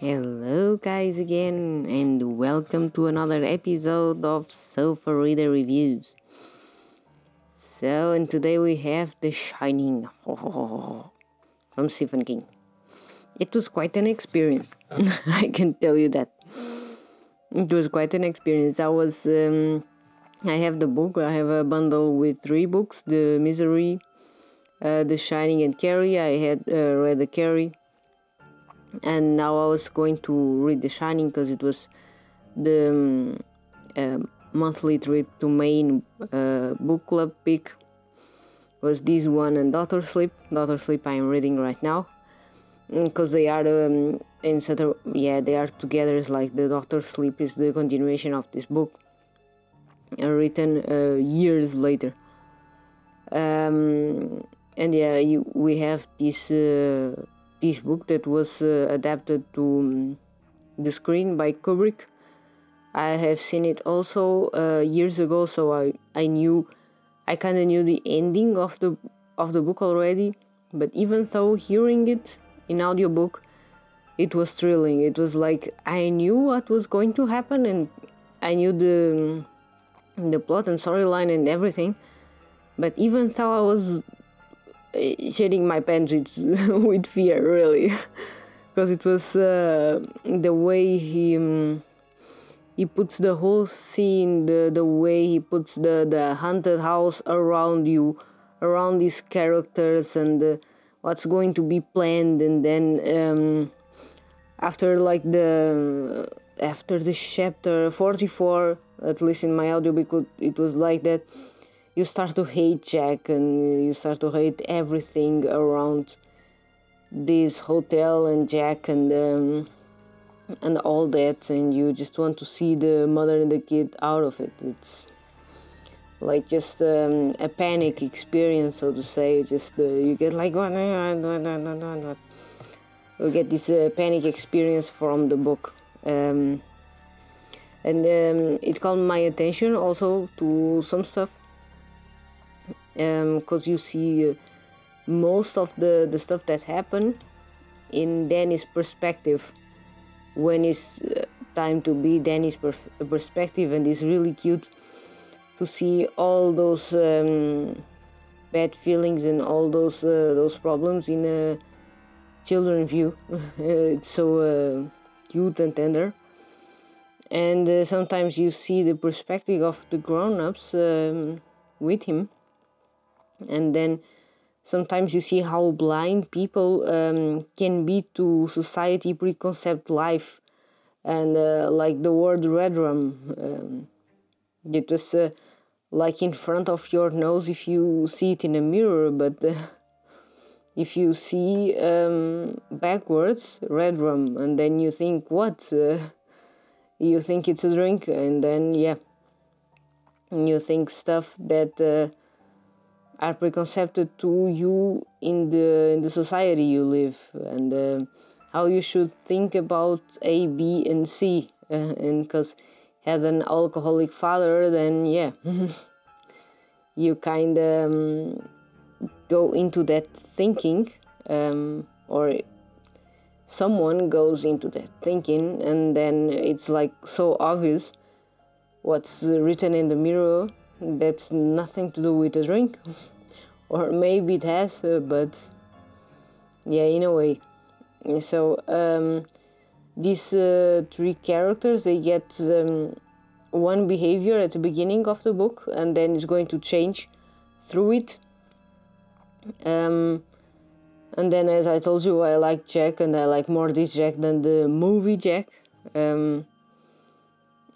Hello, guys, again, and welcome to another episode of Sofa Reader Reviews. So, and today we have The Shining from Stephen King. It was quite an experience, I can tell you that. It was quite an experience. I was, um, I have the book, I have a bundle with three books The Misery, uh, The Shining, and Carrie. I had uh, read the Carrie and now I was going to read The Shining because it was the um, uh, monthly trip to Maine uh, book club pick was this one and Doctor Sleep. Doctor Sleep I'm reading right now because mm, they are um, in a, yeah they are together. It's like the Doctor Sleep is the continuation of this book, uh, written uh, years later. Um, and yeah, you, we have this uh, this book that was uh, adapted to um, the screen by Kubrick. I have seen it also uh, years ago, so I, I knew I kind of knew the ending of the of the book already. But even though hearing it in audiobook, it was thrilling. It was like I knew what was going to happen, and I knew the the plot and storyline and everything. But even though I was shedding my pants with, with fear, really, because it was uh, the way he um, he puts the whole scene, the the way he puts the the haunted house around you, around these characters, and uh, what's going to be planned, and then um, after like the after the chapter 44 at least in my audio because it was like that you start to hate Jack and you start to hate everything around this hotel and Jack and um, and all that, and you just want to see the mother and the kid out of it. It's like just um, a panic experience, so to say. Just uh, you get like what, you get this uh, panic experience from the book. Um, and um, it caught my attention also to some stuff because um, you see uh, most of the, the stuff that happened in Danny's perspective. When it's uh, time to be Danny's perspective and it's really cute to see all those um, bad feelings and all those uh, those problems in a children view. It's so uh, cute and tender. And uh, sometimes you see the perspective of the grown-ups um, with him and then sometimes you see how blind people um, can be to society preconceived life and uh, like the word redrum um, it was uh, like in front of your nose if you see it in a mirror but uh, if you see um, backwards redrum and then you think what uh, you think it's a drink? And then yeah you think stuff that uh, are preconceived to you in the in the society you live and uh, how you should think about A, B, and C. Uh, and because had an alcoholic father, then yeah, you kind of um, go into that thinking, um, or someone goes into that thinking, and then it's like so obvious what's written in the mirror that's nothing to do with the drink. Or maybe it has uh, but yeah in a way. So um, these uh, three characters they get um, one behavior at the beginning of the book and then it's going to change through it. Um, and then as i told you i like jack and i like more this jack than the movie jack. Um,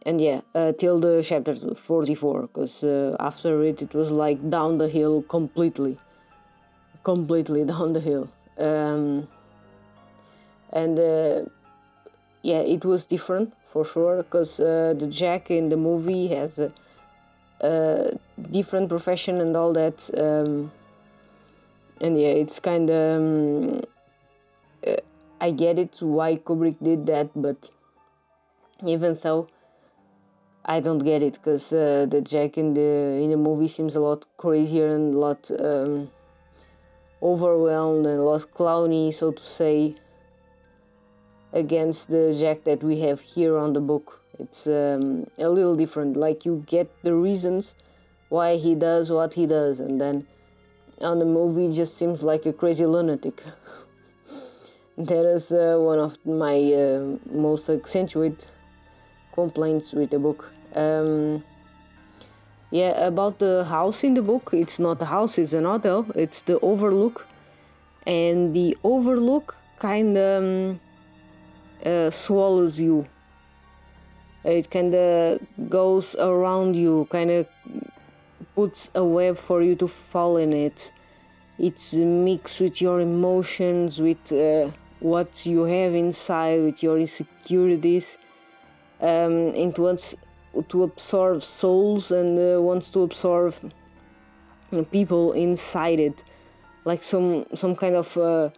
and yeah uh, till the chapter 44 because uh, after it it was like down the hill completely. Completely down the hill. Um, and uh, yeah it was different for sure because uh, the jack in the movie has a, a different profession and all that um, and yeah it's kind of um, uh, i get it why kubrick did that but even so I don't get it because uh, the Jack in the in the movie seems a lot crazier and a lot um, overwhelmed and a lot clowny, so to say. against the Jack that we have here on the book. It's um, a little different. Like you get the reasons why he does what he does, and then on the movie just seems like a crazy lunatic. that is uh, one of my uh, most accentuated complaints with the book. Um, yeah, about the house in the book, it's not a house, it's an hotel. It's the Overlook, and the Overlook kind of um, uh, swallows you. It kind of goes around you, kind of puts a web for you to fall in it. It's mixed with your emotions, with uh, what you have inside, with your insecurities. Um, it wants to absorb souls and uh, wants to absorb people inside it, like some some kind of uh,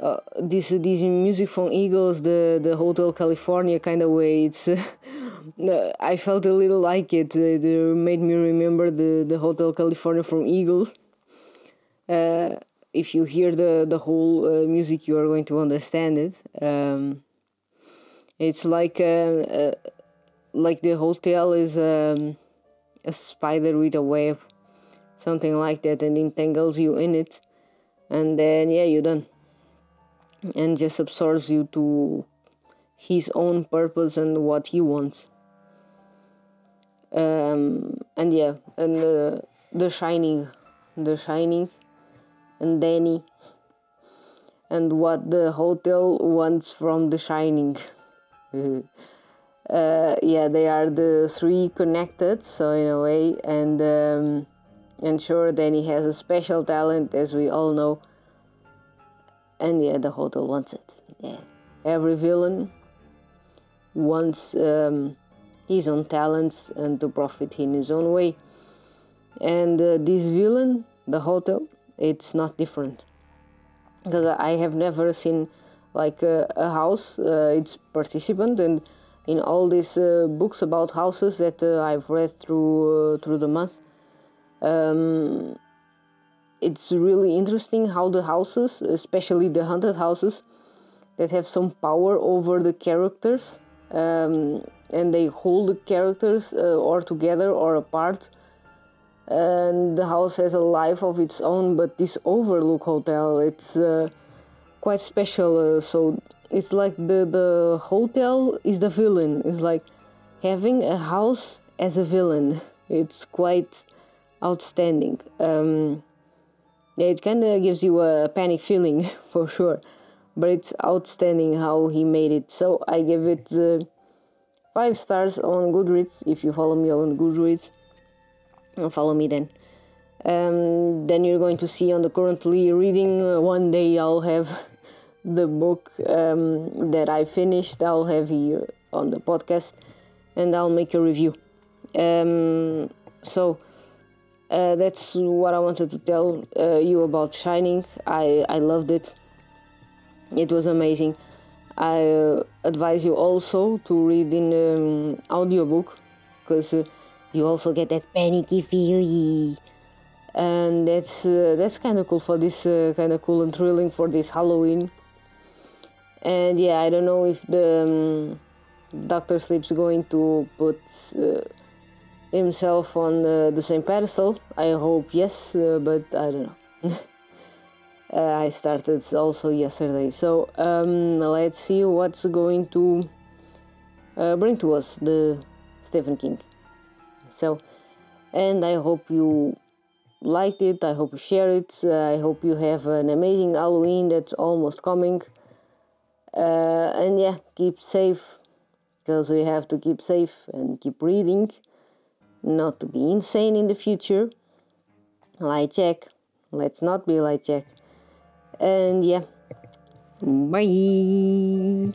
uh, this this music from Eagles, the the Hotel California kind of way. It's I felt a little like it. It made me remember the the Hotel California from Eagles. Uh, if you hear the the whole uh, music, you are going to understand it. Um, it's like uh, uh, like the hotel is um, a spider with a web, something like that, and entangles you in it, and then yeah, you're done and just absorbs you to his own purpose and what he wants. Um, and yeah, and uh, The Shining, The Shining, and Danny, and what the hotel wants from The Shining. uh, yeah, they are the three connected, so in a way, and um, and sure, Danny has a special talent, as we all know and yeah, the hotel wants it. Yeah, every villain wants um, his own talents and to profit in his own way. And uh, this villain, the hotel, it's not different because I have never seen like a, house, uh, its participant, and in all these uh, books about houses that uh, I've read through through the month. Um, it's really interesting how the houses, especially the haunted houses, that have some power over the characters, um, and they hold the characters uh, or together or apart. And the house has a life of its own, but this Overlook Hotel, it's uh, quite special. Uh, so it's like the the hotel is the villain. It's like having a house as a villain. It's quite outstanding. Um, yeah, it kind of gives you a panic feeling for sure, but it's outstanding how he made it. So I give it uh, five stars on Goodreads. If you follow me on Goodreads, follow me then. Um, then you're going to see on the currently reading. Uh, one day I'll have the book um, that I finished. I'll have here on the podcast, and I'll make a review. Um, so uh, that's what I wanted to tell uh, you about Shining. I, I loved it. It was amazing. I uh, advise you also to read in um, audiobook because uh, you also get that panicky feeling. And that's uh, that's kind of cool for this uh, kind of cool and thrilling for this Halloween. And yeah, I don't know if the um, Doctor Sleep's going to put himself on uh, the same pedestal. I hope yes, uh, but I don't know. uh, I started also yesterday, so um, let's see what's going to uh, bring to us the Stephen King. So, and I hope you liked it. I hope you share it. Uh, I hope you have an amazing Halloween that's almost coming. Uh, and yeah, keep safe because we have to keep safe and keep reading not to be insane in the future. Light check. Let's not be light check. And yeah. Bye.